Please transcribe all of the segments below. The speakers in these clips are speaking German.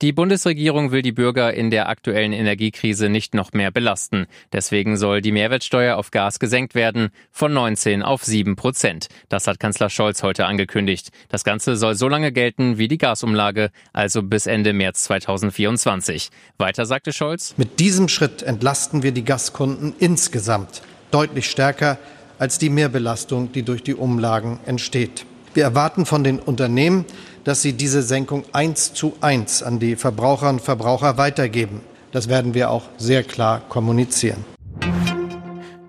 Die Bundesregierung will die Bürger in der aktuellen Energiekrise nicht noch mehr belasten. Deswegen soll die Mehrwertsteuer auf Gas gesenkt werden von 19 auf 7 Prozent. Das hat Kanzler Scholz heute angekündigt. Das Ganze soll so lange gelten wie die Gasumlage, also bis Ende März 2024. Weiter sagte Scholz. Mit diesem Schritt entlasten wir die Gaskunden insgesamt deutlich stärker als die Mehrbelastung, die durch die Umlagen entsteht. Wir erwarten von den Unternehmen, dass sie diese Senkung eins zu eins an die Verbraucherinnen und Verbraucher weitergeben. Das werden wir auch sehr klar kommunizieren.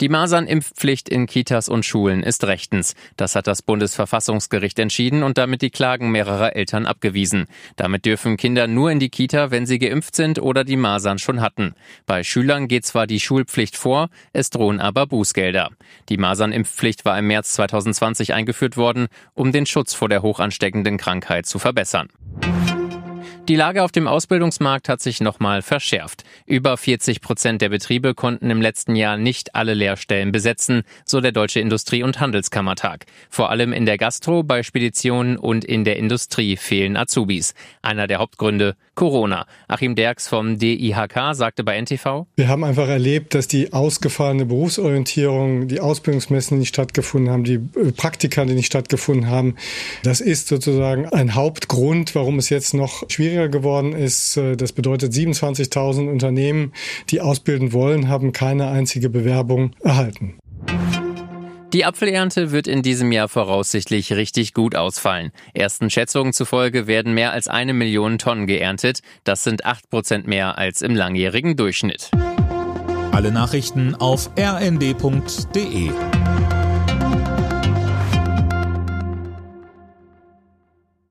Die Masernimpfpflicht in Kitas und Schulen ist rechtens. Das hat das Bundesverfassungsgericht entschieden und damit die Klagen mehrerer Eltern abgewiesen. Damit dürfen Kinder nur in die Kita, wenn sie geimpft sind oder die Masern schon hatten. Bei Schülern geht zwar die Schulpflicht vor, es drohen aber Bußgelder. Die Masernimpfpflicht war im März 2020 eingeführt worden, um den Schutz vor der hochansteckenden Krankheit zu verbessern. Die Lage auf dem Ausbildungsmarkt hat sich nochmal verschärft. Über 40 Prozent der Betriebe konnten im letzten Jahr nicht alle Lehrstellen besetzen, so der Deutsche Industrie- und Handelskammertag. Vor allem in der Gastro, bei Speditionen und in der Industrie fehlen Azubis. Einer der Hauptgründe Corona. Achim Derks vom DIHK sagte bei NTV. Wir haben einfach erlebt, dass die ausgefallene Berufsorientierung, die Ausbildungsmessen, die nicht stattgefunden haben, die äh, Praktika, die nicht stattgefunden haben, das ist sozusagen ein Hauptgrund, warum es jetzt noch schwieriger geworden ist. Äh, das bedeutet, 27.000 Unternehmen, die ausbilden wollen, haben keine einzige Bewerbung erhalten. Die Apfelernte wird in diesem Jahr voraussichtlich richtig gut ausfallen. Ersten Schätzungen zufolge werden mehr als eine Million Tonnen geerntet. Das sind acht Prozent mehr als im langjährigen Durchschnitt. Alle Nachrichten auf rnd.de